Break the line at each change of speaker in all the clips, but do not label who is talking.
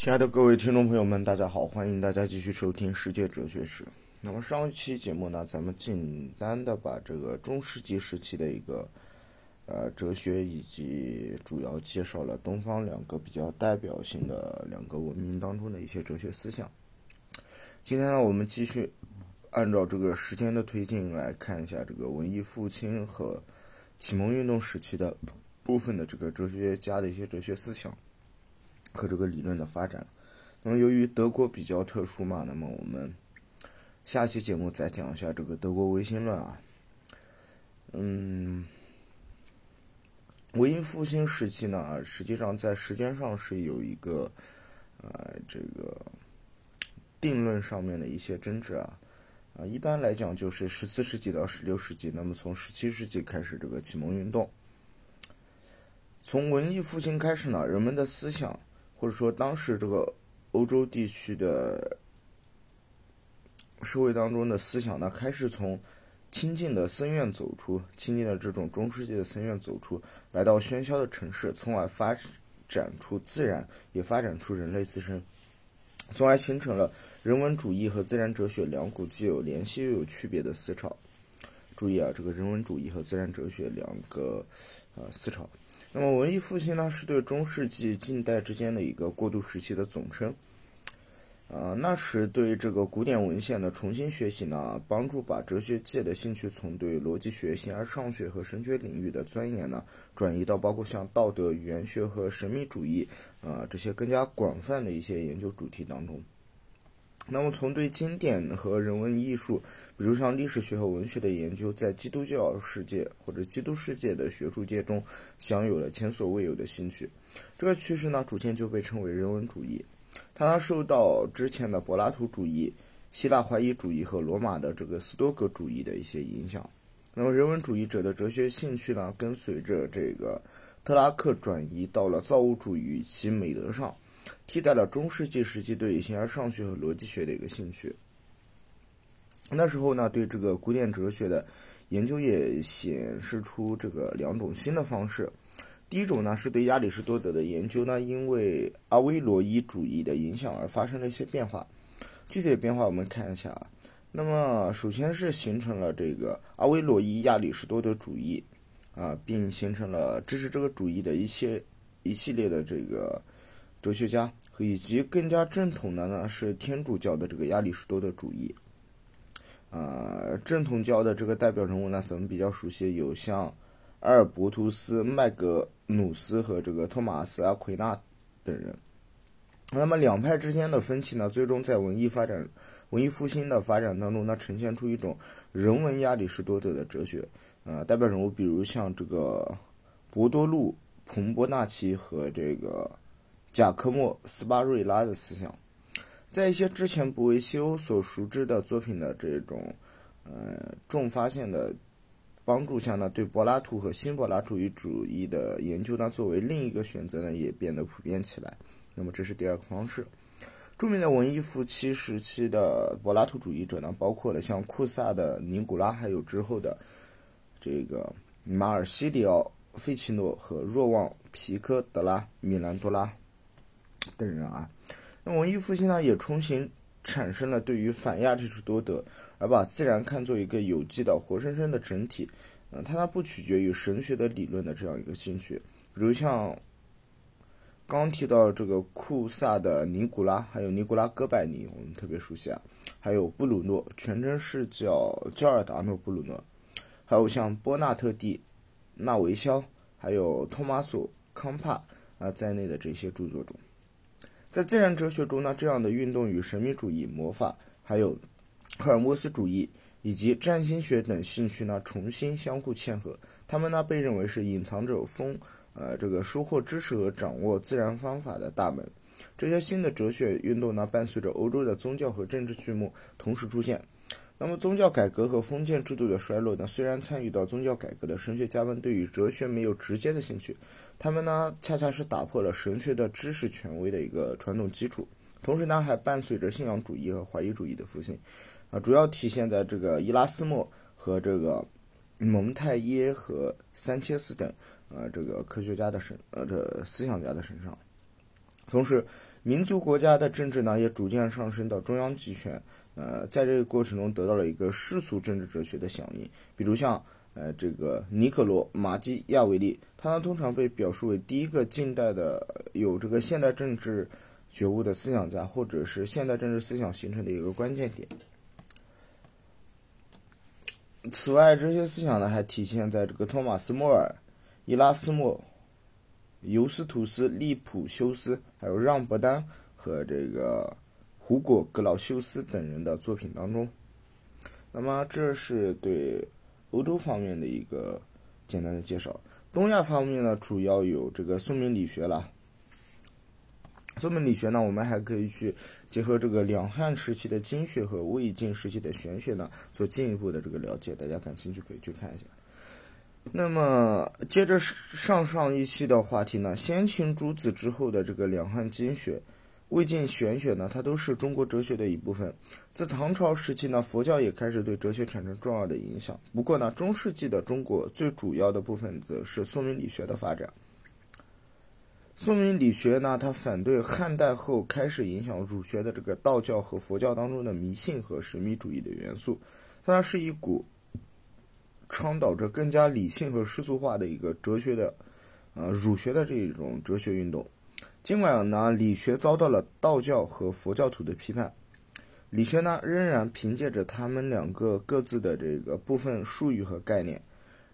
亲爱的各位听众朋友们，大家好，欢迎大家继续收听《世界哲学史》。那么上一期节目呢，咱们简单的把这个中世纪时期的一个呃哲学，以及主要介绍了东方两个比较代表性的两个文明当中的一些哲学思想。今天呢，我们继续按照这个时间的推进来看一下这个文艺复兴和启蒙运动时期的部分的这个哲学家的一些哲学思想。和这个理论的发展，那么由于德国比较特殊嘛，那么我们下期节目再讲一下这个德国唯心论啊。嗯，文艺复兴时期呢，实际上在时间上是有一个呃这个定论上面的一些争执啊啊，一般来讲就是十四世纪到十六世纪，那么从十七世纪开始这个启蒙运动，从文艺复兴开始呢，人们的思想。或者说，当时这个欧洲地区的社会当中的思想呢，开始从清静的僧院走出，清静的这种中世纪的僧院走出来到喧嚣的城市，从而发展出自然，也发展出人类自身，从而形成了人文主义和自然哲学两股既有联系又有区别的思潮。注意啊，这个人文主义和自然哲学两个呃思潮。那么，文艺复兴呢，是对中世纪近代之间的一个过渡时期的总称。呃，那时对这个古典文献的重新学习呢，帮助把哲学界的兴趣从对逻辑学、形而上学和神学领域的钻研呢，转移到包括像道德、语言学和神秘主义啊这些更加广泛的一些研究主题当中。那么，从对经典和人文艺术，比如像历史学和文学的研究，在基督教世界或者基督世界的学术界中，享有了前所未有的兴趣。这个趋势呢，逐渐就被称为人文主义。它呢，受到之前的柏拉图主义、希腊怀疑主义和罗马的这个斯多葛主义的一些影响。那么，人文主义者的哲学兴趣呢，跟随着这个特拉克转移到了造物主与其美德上。替代了中世纪时期对形而上学和逻辑学的一个兴趣。那时候呢，对这个古典哲学的研究也显示出这个两种新的方式。第一种呢，是对亚里士多德的研究呢，因为阿维罗伊主义的影响而发生了一些变化。具体的变化我们看一下啊。那么，首先是形成了这个阿维罗伊亚里士多德主义啊，并形成了支持这个主义的一些一系列的这个。哲学家以及更加正统的呢是天主教的这个亚里士多德主义，啊，正统教的这个代表人物呢，咱们比较熟悉，有像阿尔伯图斯、麦格努斯和这个托马斯阿奎那等人。那么两派之间的分歧呢，最终在文艺发展、文艺复兴的发展当中，呢，呈现出一种人文亚里士多德的哲学。啊，代表人物比如像这个博多禄、彭波纳奇和这个。贾科莫·斯巴瑞拉的思想，在一些之前不为西欧所熟知的作品的这种呃重发现的帮助下呢，对柏拉图和新柏拉图主义主义的研究呢，作为另一个选择呢，也变得普遍起来。那么这是第二个方式。著名的文艺复兴时期的柏拉图主义者呢，包括了像库萨的尼古拉，还有之后的这个马尔西里奥·费奇诺和若望·皮科德拉·米兰多拉。等人啊，那文艺复兴呢，也重新产生了对于反亚里士多德，而把自然看作一个有机的、活生生的整体，嗯，它呢不取决于神学的理论的这样一个兴趣。比如像刚提到这个库萨的尼古拉，还有尼古拉哥白尼，我们特别熟悉啊，还有布鲁诺，全称是叫焦尔达诺布鲁诺，还有像波纳特蒂、纳维肖，还有托马索康帕啊在内的这些著作中。在自然哲学中呢，这样的运动与神秘主义、魔法，还有赫尔墨斯主义以及占星学等兴趣呢，重新相互嵌合。他们呢，被认为是隐藏着丰呃这个收获知识和掌握自然方法的大门。这些新的哲学运动呢，伴随着欧洲的宗教和政治剧目同时出现。那么，宗教改革和封建制度的衰落呢？虽然参与到宗教改革的神学家们对于哲学没有直接的兴趣，他们呢恰恰是打破了神学的知识权威的一个传统基础。同时呢，还伴随着信仰主义和怀疑主义的复兴，啊，主要体现在这个伊拉斯谟和这个蒙泰耶和三切斯等呃这个科学家的身呃这思想家的身上。同时，民族国家的政治呢也逐渐上升到中央集权。呃，在这个过程中得到了一个世俗政治哲学的响应，比如像呃这个尼可罗马基亚维利，他呢通常被表述为第一个近代的有这个现代政治觉悟的思想家，或者是现代政治思想形成的一个关键点。此外，这些思想呢还体现在这个托马斯·莫尔、伊拉斯莫、尤斯图斯·利普修斯，还有让·伯丹和这个胡果·格劳修斯等人的作品当中。那么，这是对欧洲方面的一个简单的介绍。东亚方面呢，主要有这个宋明理学了。宋明理学呢，我们还可以去结合这个两汉时期的经学和魏晋时期的玄学呢，做进一步的这个了解。大家感兴趣可以去看一下。那么，接着上上一期的话题呢，先秦诸子之后的这个两汉经学、魏晋玄学呢，它都是中国哲学的一部分。在唐朝时期呢，佛教也开始对哲学产生重要的影响。不过呢，中世纪的中国最主要的部分则是宋明理学的发展。宋明理学呢，它反对汉代后开始影响儒学的这个道教和佛教当中的迷信和神秘主义的元素，它是一股倡导着更加理性和世俗化的一个哲学的，呃，儒学的这种哲学运动。尽管呢，理学遭到了道教和佛教徒的批判，理学呢仍然凭借着他们两个各自的这个部分术语和概念。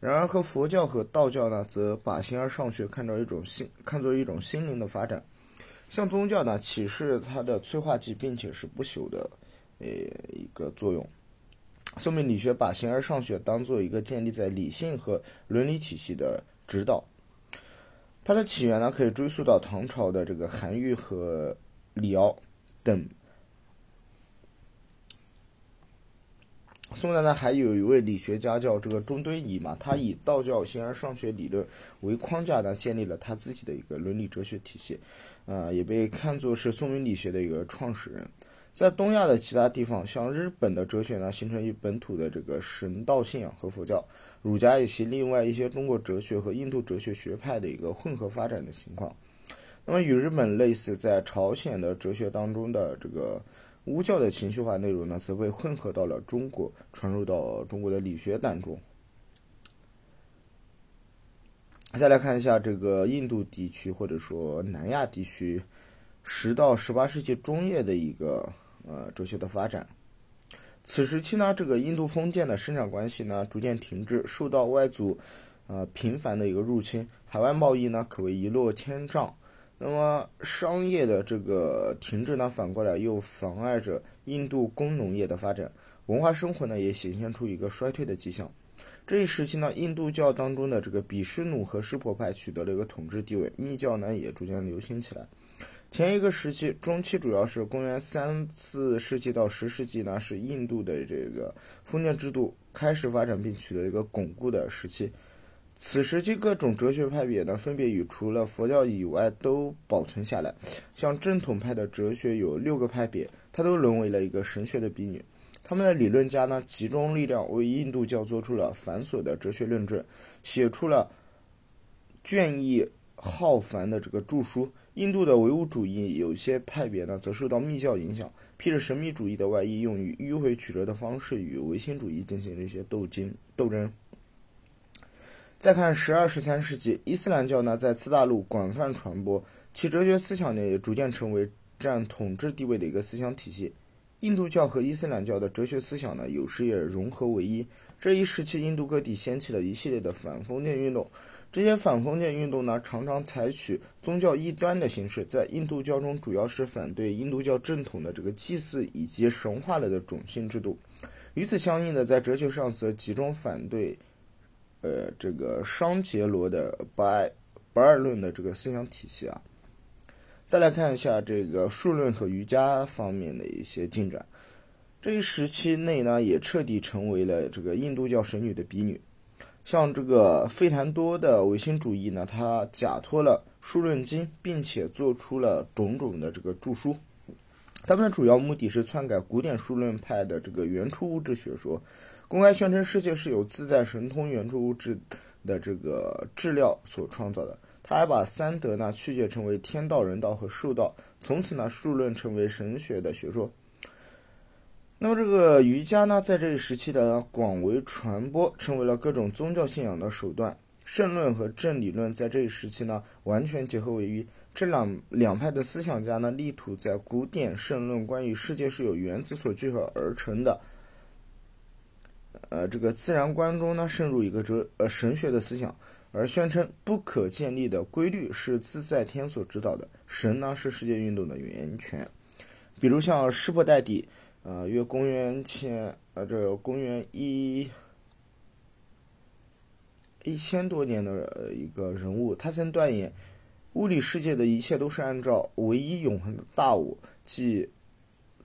然而，和佛教和道教呢，则把形而上学看作一种心，看作一种心灵的发展。像宗教呢，启示它的催化剂，并且是不朽的，呃，一个作用。宋明理学把形而上学当做一个建立在理性和伦理体系的指导。它的起源呢，可以追溯到唐朝的这个韩愈和李敖等。宋代呢，还有一位理学家叫这个钟敦颐嘛，他以道教形而上学理论为框架呢，建立了他自己的一个伦理哲学体系，呃，也被看作是宋明理学的一个创始人。在东亚的其他地方，像日本的哲学呢，形成于本土的这个神道信仰和佛教、儒家以及另外一些中国哲学和印度哲学学派的一个混合发展的情况。那么与日本类似，在朝鲜的哲学当中的这个。巫教的情绪化内容呢，则被混合到了中国，传入到中国的理学当中。再来看一下这个印度地区或者说南亚地区，十到十八世纪中叶的一个呃哲学的发展。此时期呢，这个印度封建的生产关系呢逐渐停滞，受到外族呃频繁的一个入侵，海外贸易呢可谓一落千丈。那么商业的这个停滞呢，反过来又妨碍着印度工农业的发展，文化生活呢也显现出一个衰退的迹象。这一时期呢，印度教当中的这个比湿奴和湿婆派取得了一个统治地位，密教呢也逐渐流行起来。前一个时期中期，主要是公元三四世纪到十世纪呢，是印度的这个封建制度开始发展并取得一个巩固的时期。此时期各种哲学派别呢，分别与除了佛教以外都保存下来。像正统派的哲学有六个派别，它都沦为了一个神学的婢女。他们的理论家呢，集中力量为印度教做出了繁琐的哲学论证，写出了隽逸浩繁的这个著书。印度的唯物主义有些派别呢，则受到密教影响，披着神秘主义的外衣，用于迂回曲折的方式与唯心主义进行了一些斗争斗争。再看十二、十三世纪，伊斯兰教呢在次大陆广泛传播，其哲学思想呢也逐渐成为占统治地位的一个思想体系。印度教和伊斯兰教的哲学思想呢有时也融合为一。这一时期，印度各地掀起了一系列的反封建运动，这些反封建运动呢常常采取宗教异端的形式，在印度教中主要是反对印度教正统的这个祭祀以及神话了的种姓制度。与此相应的，在哲学上则集中反对。呃，这个商杰罗的不爱不二论的这个思想体系啊，再来看一下这个数论和瑜伽方面的一些进展。这一时期内呢，也彻底成为了这个印度教神女的婢女。像这个费檀多的唯心主义呢，他假托了数论经，并且做出了种种的这个著书。他们的主要目的是篡改古典数论派的这个原初物质学说。公开宣称世界是由自在神通原初物质的这个质料所创造的。他还把三德呢曲解成为天道、人道和兽道，从此呢数论成为神学的学说。那么这个瑜伽呢，在这一时期的广为传播，成为了各种宗教信仰的手段。圣论和正理论在这一时期呢，完全结合为一。这两两派的思想家呢，力图在古典圣论关于世界是由原子所聚合而成的，呃，这个自然观中呢，渗入一个哲呃神学的思想，而宣称不可建立的规律是自在天所指导的，神呢是世界运动的源泉。比如像湿婆代底，呃，约公元前呃这公元一一千多年的一个人物，他曾断言。物理世界的一切都是按照唯一永恒的大我，即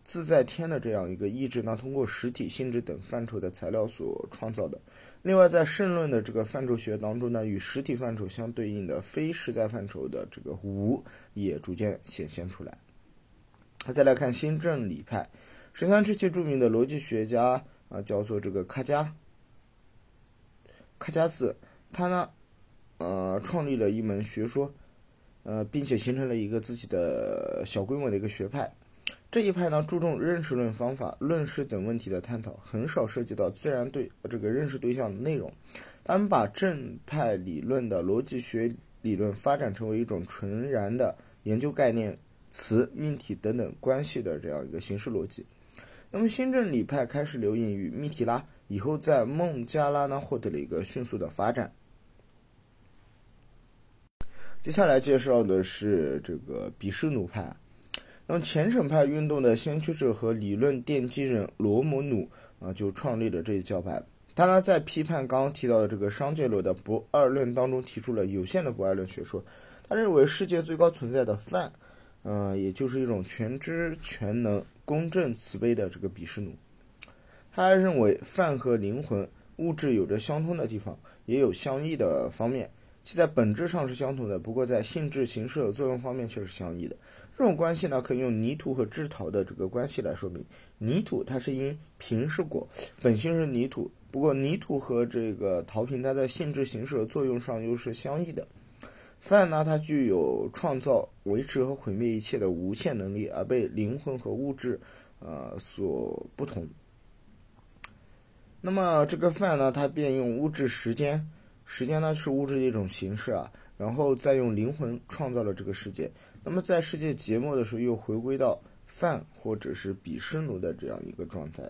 自在天的这样一个意志呢，通过实体、性质等范畴的材料所创造的。另外，在圣论的这个范畴学当中呢，与实体范畴相对应的非实在范畴的这个无也逐渐显现出来。再来看新正理派，十三世纪著名的逻辑学家啊，叫做这个卡加，卡加斯，他呢，呃，创立了一门学说。呃，并且形成了一个自己的小规模的一个学派。这一派呢，注重认识论方法、论事等问题的探讨，很少涉及到自然对这个认识对象的内容。他们把正派理论的逻辑学理论发展成为一种纯然的研究概念、词、命题等等关系的这样一个形式逻辑。那么新正理派开始流行于密提拉，以后在孟加拉呢获得了一个迅速的发展。接下来介绍的是这个比什努派。那么前省派运动的先驱者和理论奠基人罗摩努啊，就创立了这一教派。他呢在批判刚刚提到的这个商界罗的不二论当中，提出了有限的不二论学说。他认为世界最高存在的梵，嗯，也就是一种全知全能、公正慈悲的这个比什奴。他认为饭和灵魂、物质有着相通的地方，也有相异的方面。其在本质上是相同的，不过在性质、形式和作用方面却是相异的。这种关系呢，可以用泥土和制陶的这个关系来说明。泥土它是因瓶是果，本性是泥土，不过泥土和这个陶瓶它在性质、形式和作用上又是相异的。范呢，它具有创造、维持和毁灭一切的无限能力，而被灵魂和物质，呃，所不同。那么这个范呢，它便用物质、时间。时间呢是物质的一种形式啊，然后再用灵魂创造了这个世界。那么在世界结末的时候，又回归到范或者是比湿奴的这样一个状态。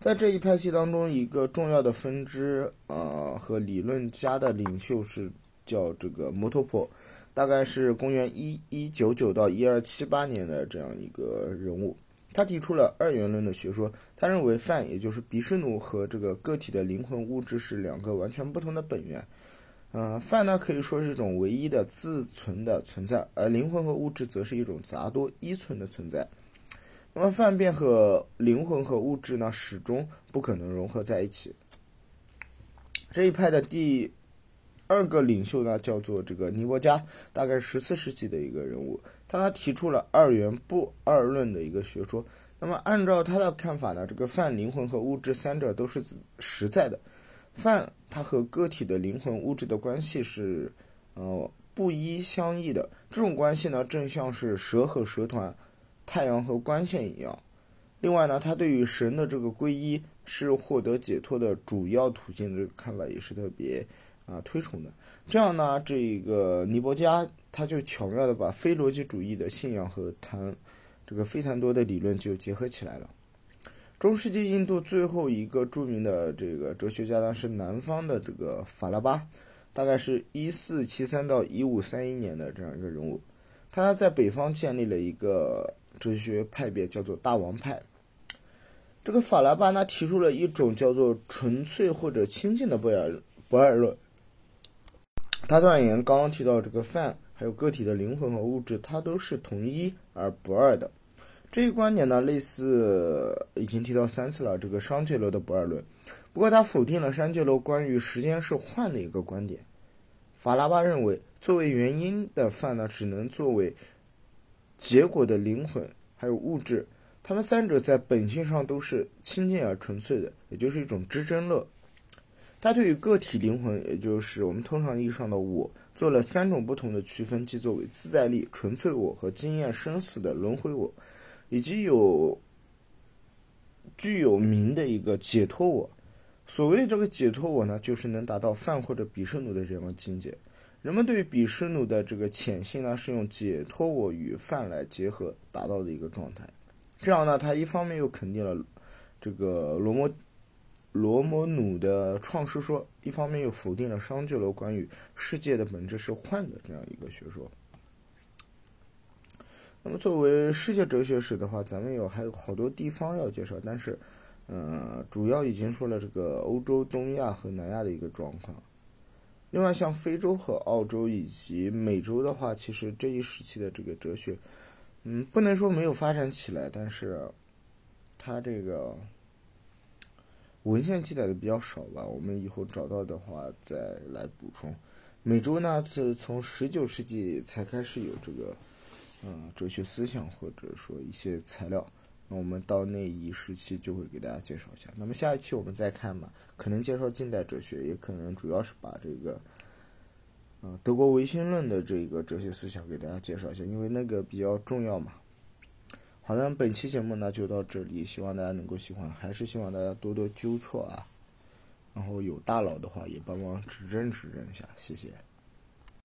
在这一派系当中，一个重要的分支啊和理论家的领袖是叫这个摩托婆，大概是公元一一九九到一二七八年的这样一个人物。他提出了二元论的学说，他认为梵也就是比什奴和这个个体的灵魂物质是两个完全不同的本源。嗯，梵呢可以说是一种唯一的自存的存在，而灵魂和物质则是一种杂多依存的存在。那么泛变和灵魂和物质呢始终不可能融合在一起。这一派的第二个领袖呢叫做这个尼伯加，大概十四世纪的一个人物。他提出了二元不二论的一个学说。那么，按照他的看法呢，这个泛灵魂和物质三者都是实在的。泛它和个体的灵魂物质的关系是呃不一相异的。这种关系呢，正像是蛇和蛇团、太阳和光线一样。另外呢，他对于神的这个皈依是获得解脱的主要途径，这个看法也是特别啊推崇的。这样呢，这个尼伯加他就巧妙的把非逻辑主义的信仰和谈这个费坦多的理论就结合起来了。中世纪印度最后一个著名的这个哲学家呢是南方的这个法拉巴，大概是一四七三到一五三一年的这样一个人物。他在北方建立了一个哲学派别，叫做大王派。这个法拉巴呢提出了一种叫做纯粹或者清净的不二不二论。他断言，刚刚提到这个饭，还有个体的灵魂和物质，它都是同一而不二的。这一观点呢，类似已经提到三次了，这个商界罗的不二论。不过，他否定了商界罗关于时间是幻的一个观点。法拉巴认为，作为原因的饭呢，只能作为结果的灵魂还有物质，他们三者在本性上都是清净而纯粹的，也就是一种知真乐。他对于个体灵魂，也就是我们通常意义上的我，做了三种不同的区分，即作为自在力、纯粹我和经验生死的轮回我，以及有具有名的一个解脱我。所谓这个解脱我呢，就是能达到梵或者比湿奴的这样的境界。人们对于比湿奴的这个潜性呢，是用解脱我与梵来结合达到的一个状态。这样呢，他一方面又肯定了这个罗摩罗摩努的创世说，一方面又否定了商俱罗关于世界的本质是幻的这样一个学说。那么，作为世界哲学史的话，咱们有还有好多地方要介绍，但是。呃，主要已经说了这个欧洲、东亚和南亚的一个状况。另外，像非洲和澳洲以及美洲的话，其实这一时期的这个哲学，嗯，不能说没有发展起来，但是它这个文献记载的比较少吧。我们以后找到的话再来补充。美洲呢，是从十九世纪才开始有这个，嗯，哲学思想或者说一些材料。那我们到那一时期就会给大家介绍一下。那么下一期我们再看吧，可能介绍近代哲学，也可能主要是把这个，呃，德国唯心论的这个哲学思想给大家介绍一下，因为那个比较重要嘛。好的，本期节目呢就到这里，希望大家能够喜欢，还是希望大家多多纠错啊。然后有大佬的话也帮忙指正指正一下，谢谢。